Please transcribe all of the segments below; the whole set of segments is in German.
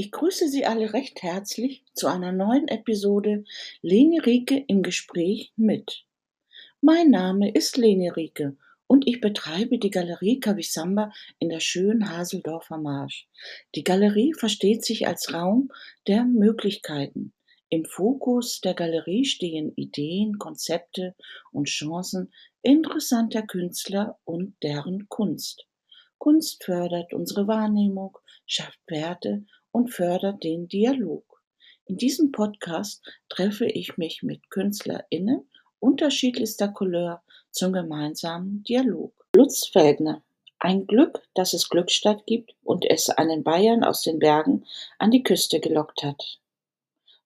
Ich grüße Sie alle recht herzlich zu einer neuen Episode Leni Rieke im Gespräch mit. Mein Name ist Leni Rieke und ich betreibe die Galerie Kavisamba in der schönen Haseldorfer Marsch. Die Galerie versteht sich als Raum der Möglichkeiten. Im Fokus der Galerie stehen Ideen, Konzepte und Chancen interessanter Künstler und deren Kunst. Kunst fördert unsere Wahrnehmung, schafft Werte und fördert den Dialog. In diesem Podcast treffe ich mich mit KünstlerInnen unterschiedlichster Couleur zum gemeinsamen Dialog. Lutz Feldner. Ein Glück, dass es Glückstadt gibt und es einen Bayern aus den Bergen an die Küste gelockt hat.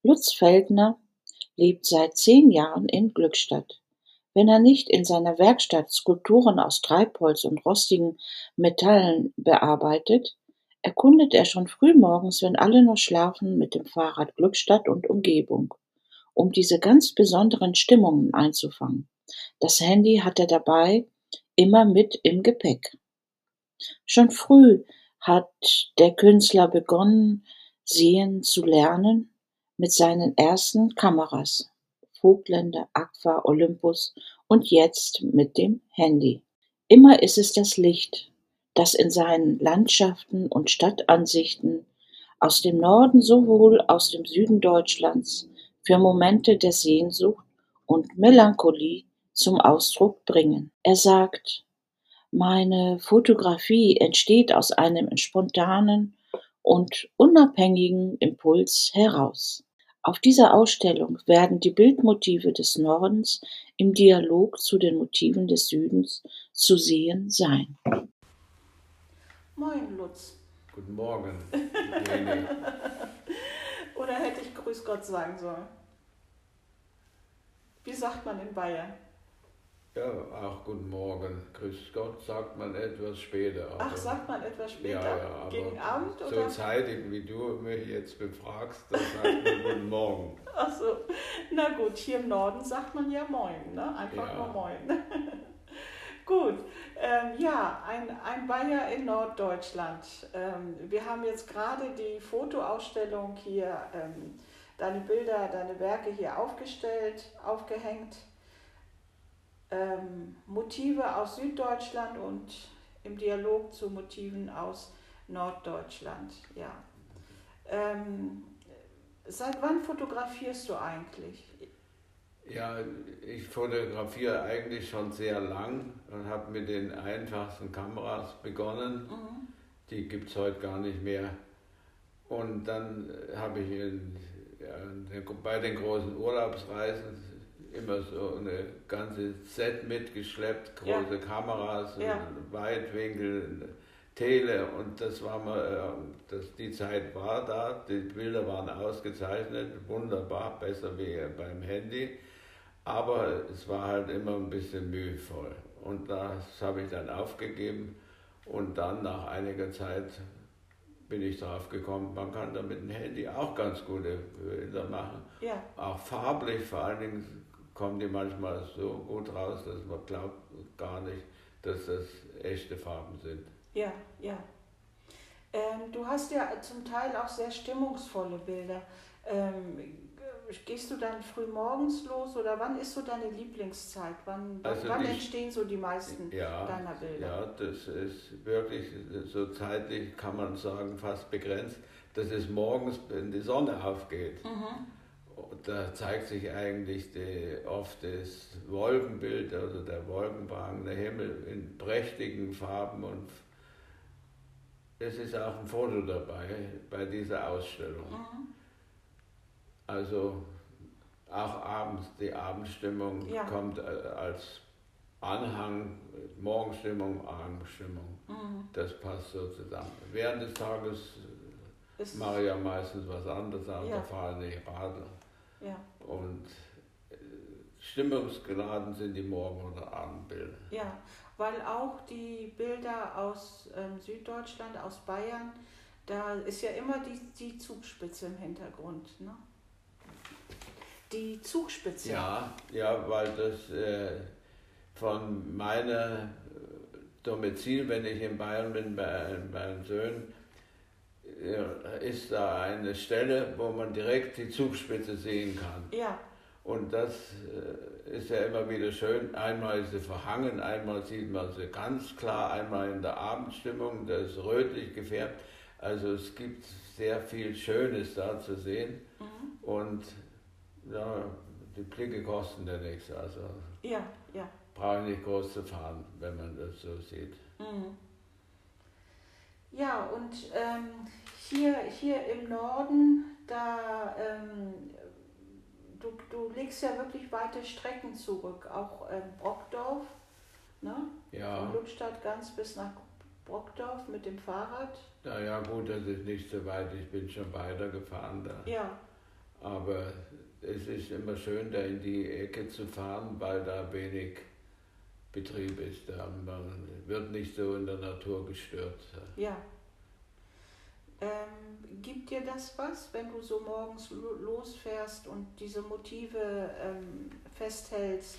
Lutz Feldner lebt seit zehn Jahren in Glückstadt. Wenn er nicht in seiner Werkstatt Skulpturen aus Treibholz und rostigen Metallen bearbeitet, erkundet er schon frühmorgens, wenn alle noch schlafen, mit dem Fahrrad Glückstadt und Umgebung, um diese ganz besonderen Stimmungen einzufangen. Das Handy hat er dabei, immer mit im Gepäck. Schon früh hat der Künstler begonnen, sehen zu lernen mit seinen ersten Kameras. Vogtländer, Aqua, Olympus und jetzt mit dem Handy. Immer ist es das Licht, das in seinen Landschaften und Stadtansichten aus dem Norden sowohl aus dem Süden Deutschlands für Momente der Sehnsucht und Melancholie zum Ausdruck bringen. Er sagt, meine Fotografie entsteht aus einem spontanen und unabhängigen Impuls heraus. Auf dieser Ausstellung werden die Bildmotive des Nordens im Dialog zu den Motiven des Südens zu sehen sein. Moin, Lutz. Guten Morgen. Oder hätte ich Grüß Gott sagen sollen? Wie sagt man in Bayern? Ja, auch guten Morgen. Grüß Gott sagt man etwas später. Ach, sagt man etwas später? Ja, ja, Gegen Abend so oder? zeitig, wie du mich jetzt befragst, dann sagt man guten Morgen. Ach so. Na gut, hier im Norden sagt man ja Moin, ne? Einfach Ja. nur Moin. Gut, ähm, ja, ein, ein Bayer in Norddeutschland. Ähm, wir haben jetzt gerade die Fotoausstellung hier, ähm, deine Bilder, deine Werke hier aufgestellt, aufgehängt. Ähm, Motive aus Süddeutschland und im Dialog zu Motiven aus Norddeutschland. Ja. Ähm, seit wann fotografierst du eigentlich? Ja, ich fotografiere eigentlich schon sehr lang und habe mit den einfachsten Kameras begonnen. Mhm. Die gibt es heute gar nicht mehr. Und dann habe ich in, ja, bei den großen Urlaubsreisen immer so eine ganze Set mitgeschleppt, Ja. große Kameras, Ja. Weitwinkel, Tele und das war mal, äh, das, die Zeit war da, die Bilder waren ausgezeichnet, wunderbar, besser wie beim Handy, aber es war halt immer ein bisschen mühevoll und das habe ich dann aufgegeben und dann nach einiger Zeit bin ich drauf gekommen, man kann da mit dem Handy auch ganz gute Bilder machen. Ja, Auch farblich vor allen Dingen kommen die manchmal so gut raus, dass man glaubt gar nicht, dass das echte Farben sind. ja, ja. Ähm, du hast ja zum Teil auch sehr stimmungsvolle Bilder. Ähm, gehst du dann früh morgens los oder wann ist so deine Lieblingszeit? Wann, Also wann die- entstehen so die meisten Ja, deiner Bilder? ja, das ist wirklich so zeitlich, kann man sagen, fast begrenzt. Das ist morgens, wenn die Sonne aufgeht. Mhm. Da zeigt sich eigentlich die, oft das Wolkenbild, also der wolkenbehangene Himmel in prächtigen Farben und es ist auch ein Foto dabei bei dieser Ausstellung. Mhm. Also auch abends, die Abendstimmung Ja. kommt äh, als Anhang, Morgenstimmung, Abendstimmung. Mhm. Das passt so zusammen. Während des Tages Ist, mache ich ja meistens was anderes, auch Ja. da fahre ich Radl. ja, Und äh, stimmungsgeladen sind die Morgen- oder Abendbilder. ja, weil auch die Bilder aus ähm, Süddeutschland, aus Bayern, da ist ja immer die, die Zugspitze im Hintergrund. Ne? Die Zugspitze. Ja, ja, weil das äh, von meiner äh, Domizil, wenn ich in Bayern bin, bei, meinen Söhnen, ist da eine Stelle, wo man direkt die Zugspitze sehen kann. Ja. Und das äh, ist ja immer wieder schön. Einmal ist sie verhangen, einmal sieht man sie ganz klar, einmal in der Abendstimmung, das ist rötlich gefärbt. Also es gibt sehr viel Schönes da zu sehen. Mhm. Und ja, die Blicke kosten ja nichts. Also ja, ja. brauche ich nicht groß zu fahren, wenn man das so sieht. Mhm. Ja, und ähm, hier, hier im Norden, da ähm, du, du legst ja wirklich weite Strecken zurück, auch ähm, Brockdorf, ne? Ja. Von Ludstadt ganz bis nach Brockdorf mit dem Fahrrad. Naja, gut, das ist nicht so weit, ich bin schon weitergefahren da. Ja. Aber es ist immer schön, da in die Ecke zu fahren, weil da wenig Betrieb ist. Da man wird nicht so in der Natur gestört. Ja. Ähm, gibt dir das was, wenn du so morgens losfährst und diese Motive ähm, festhältst?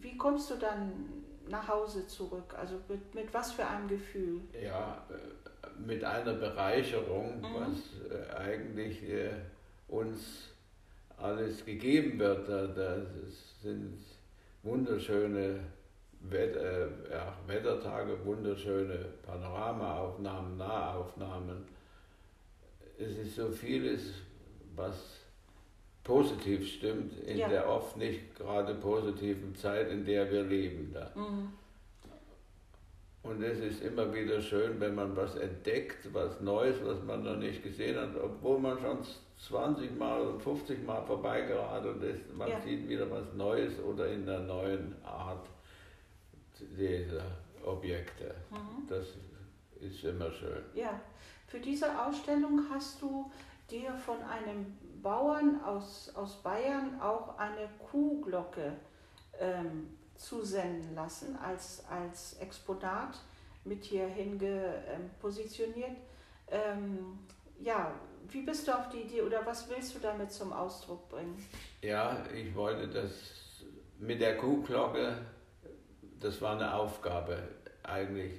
Wie kommst du dann nach Hause zurück? Also mit, mit was für einem Gefühl? Ja, äh, mit einer Bereicherung, mhm. was äh, eigentlich äh, uns alles gegeben wird. Das sind wunderschöne Wetter, äh, ja, Wettertage, wunderschöne Panoramaaufnahmen, Nahaufnahmen. Es ist so vieles, was positiv stimmt in ja. der oft nicht gerade positiven Zeit, in der wir leben. Da. Mhm. Und es ist immer wieder schön, wenn man was entdeckt, was Neues, was man noch nicht gesehen hat, obwohl man schon 20 Mal oder 50 Mal vorbeigeradelt ist. Man ja. sieht wieder was Neues oder in einer neuen Art dieser Objekte. Mhm. Das ist immer schön. Ja, für diese Ausstellung hast du dir von einem Bauern aus, aus Bayern auch eine Kuhglocke ähm, zusenden lassen als, als Exponat mit hierhin ähm, positioniert. Ähm, ja, wie bist du auf die Idee oder was willst du damit zum Ausdruck bringen? Ja, ich wollte das mit der Kuhglocke das war eine Aufgabe eigentlich.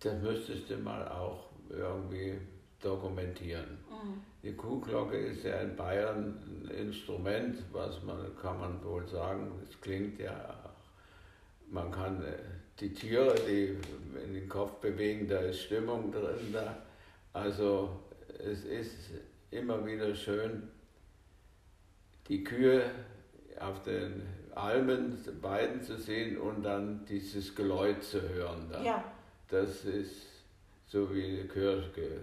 Das müsstest du mal auch irgendwie dokumentieren. Mhm. Die Kuhglocke ist ja in Bayern ein Instrument, was man, kann man wohl sagen, es klingt ja, man kann äh, die Tiere, die in den Kopf bewegen, da ist Stimmung drin. Da. Also es ist immer wieder schön, die Kühe auf den Almen beiden zu sehen und dann dieses Geläut zu hören. Da. Ja. Das ist so wie Kirchgang,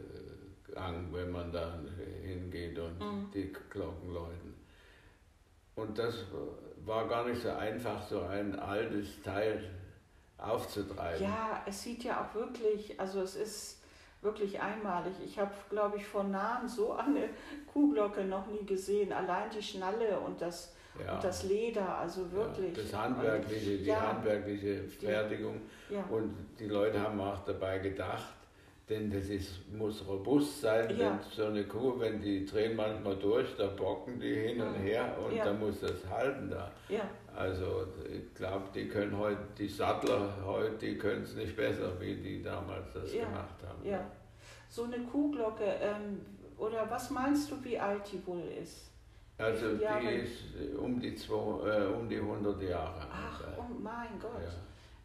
wenn man da hingeht und mhm. die Glocken läuten. Und das war gar nicht so einfach, so ein altes Teil aufzutreiben. Ja, es sieht ja auch wirklich, also es ist wirklich einmalig. Ich habe, glaube ich, von nahem so eine Kuhglocke noch nie gesehen. Allein die Schnalle und das ja. und das Leder, also wirklich. Ja, das handwerkliche, die ja, handwerkliche Fertigung. Und die Leute haben auch dabei gedacht, denn das ist, muss robust sein, wenn so eine Kuh, wenn die drehen manchmal durch, da bocken die hin und her und ja. da muss das halten da. Ja. Also ich glaube, die können heute, die Sattler heute, die können es nicht besser, wie die damals das ja. gemacht haben. Ja. So eine Kuhglocke, ähm, oder was meinst du, wie alt die wohl ist? Also die ist um die, zwei, äh, um die 100 Jahre alt. Ach, oh mein Gott.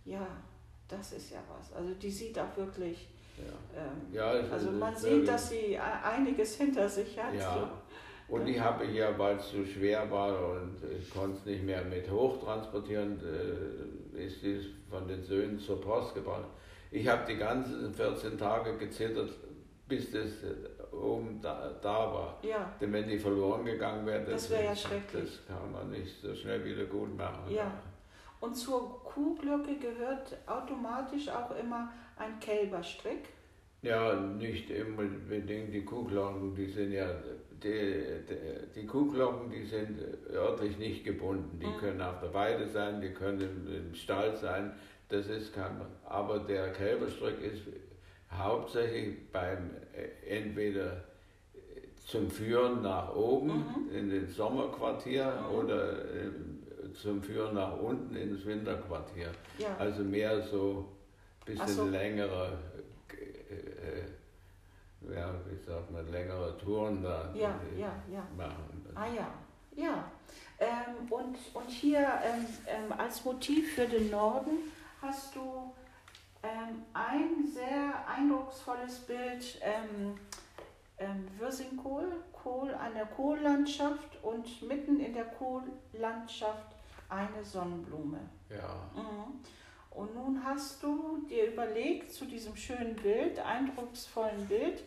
Ja. ja. das ist ja was. Also die sieht auch wirklich. Ja. Ähm, ja, also man sieht, dass sie einiges hinter sich hat. Ja. So. Und ich habe hier, weil es so schwer war und ich konnte es nicht mehr mit hochtransportieren, äh, ist es von den Söhnen zur Post gebracht. Ich habe die ganzen 14 Tage gezittert, bis das oben da, da war. Ja. Denn wenn die verloren gegangen wären, das, das wäre ja schrecklich. Das kann man nicht so schnell wieder gut machen. Ja. Und zur Kuhglocke gehört automatisch auch immer ein Kälberstrick? Ja, nicht unbedingt die Kuhglocken, die sind ja, die, die, die Kuhglocken, die sind örtlich nicht gebunden. Die mhm. können auf der Weide sein, die können im Stall sein, das ist kein, aber der Kälberstrick ist hauptsächlich beim äh, entweder zum Führen nach oben mhm. in den Sommerquartier mhm. oder äh, zum Führen nach unten ins Winterquartier. Ja. Also mehr so bisschen so. längere äh, ja, wie sagt man, längere Touren da Ja, ja, ja. machen. Ah ja, ja. Ähm, und, und hier ähm, ähm, als Motiv für den Norden hast du ähm, ein sehr eindrucksvolles Bild, ähm, ähm, Würsingkohl, Kohl, eine Kohllandschaft und mitten in der Kohllandschaft eine Sonnenblume. Ja, Mhm. Und nun hast du dir überlegt, zu diesem schönen Bild, eindrucksvollen Bild,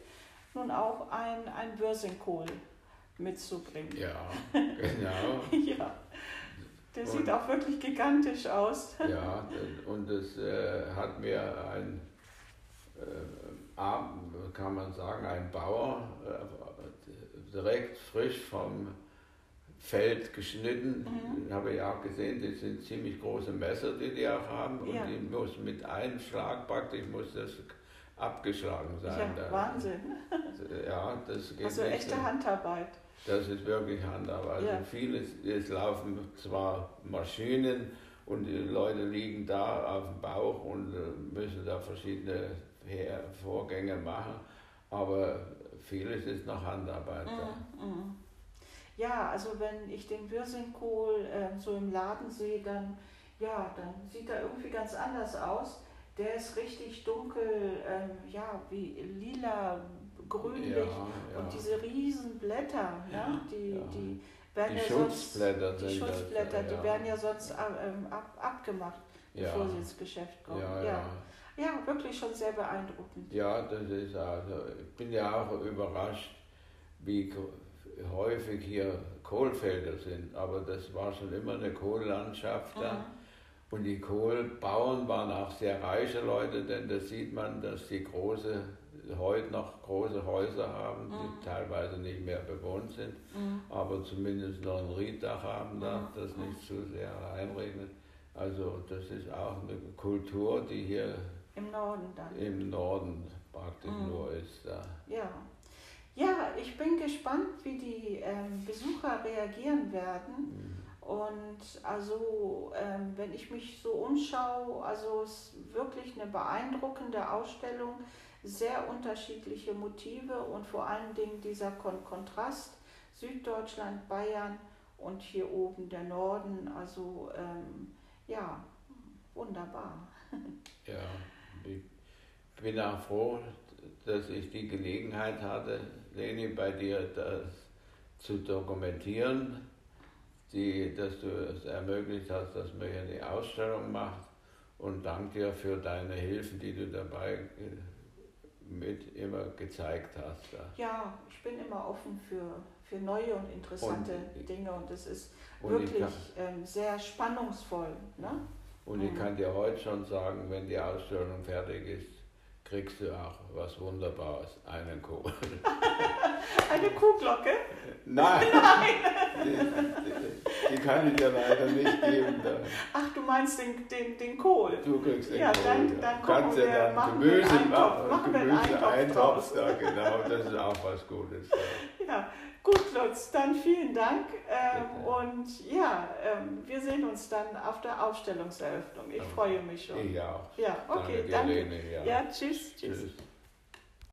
nun auch ein, ein Würsingkohl mitzubringen. ja, genau. Ja, der sieht auch wirklich gigantisch aus. Ja, und es äh, hat mir ein, äh, kann man sagen, ein Bauer äh, direkt frisch vom Feld geschnitten. Mhm. Habe ich auch gesehen, das sind ziemlich große Messer, die die auch haben. Und Ja. die muss mit einem Schlag praktisch muss das abgeschlagen sein. Ja, Wahnsinn. Ja, das geht Also echte. Handarbeit. Das ist wirklich Handarbeit. Also Ja. vieles, es laufen zwar Maschinen und die Leute liegen da auf dem Bauch und äh, müssen da verschiedene Vorgänge machen, aber vieles ist noch Handarbeit da. Mhm, mhm. Ja, also wenn ich den Würsingkohl äh, so im Laden sehe, dann, ja, dann sieht er irgendwie ganz anders aus. Der ist richtig dunkel, ähm, ja, wie lila, grünlich. Ja, ja. Und diese riesen Blätter, ne? die, ja. die werden Die ja Schutzblätter sonst, die Schutzblätter, die werden ja sonst ähm, ab, abgemacht, bevor sie ins Geschäft kommen. Ja, ja. wirklich schon sehr beeindruckend. Ja, das ist also, ich bin ja auch überrascht, wie häufig hier Kohlfelder sind, aber das war schon immer eine Kohllandschaft da. Mhm. Und die Kohlbauern waren auch sehr reiche Leute, denn da sieht man, dass die große, heute noch große Häuser haben, die Mhm. teilweise nicht mehr bewohnt sind, Mhm. aber zumindest noch ein Rieddach haben da, Mhm. das nicht zu sehr reinregnet. Also das ist auch eine Kultur, die hier Im Norden dann. im Norden praktisch Mhm. nur ist. Da. Ja. Ja, ich bin gespannt, wie die ähm, Besucher reagieren werden. Und also, ähm, wenn ich mich so umschaue, also es ist wirklich eine beeindruckende Ausstellung, sehr unterschiedliche Motive und vor allen Dingen dieser Kon Kontrast Süddeutschland, Bayern und hier oben der Norden. Also ähm, ja, wunderbar. Ja, ich bin auch froh, dass ich die Gelegenheit hatte, Leni, bei dir das zu dokumentieren, die, dass du es ermöglicht hast, dass man hier eine Ausstellung macht und danke dir für deine Hilfen, die du dabei äh, mit immer gezeigt hast. Ja, ich bin immer offen für, für neue und interessante Und- Dinge und es ist Und ich wirklich kann- ähm, sehr spannungsvoll. Ne? Und ich Mhm. kann dir heute schon sagen, wenn die Ausstellung fertig ist, kriegst du auch was Wunderbares, einen Kohl. Eine Kuhglocke? Nein! Die, die, die kann ich dir leider nicht geben. Da. Ach, du meinst den, den, den Kohl. Du kriegst den Ja, Kohl. dann- ja. dann Du kannst ja dann machen Gemüse Eintopf, machen, einen Eintopf draus. da, genau. Das ist auch was Gutes. Da. Ja, gut, Lutz, dann vielen Dank. Ähm, und ja, ähm, wir sehen uns dann auf der Ausstellungseröffnung. Ich freue mich schon. Ich auch. Ja, okay, dir, danke. Lene, ja. Ja, tschüss, tschüss. Tschüss.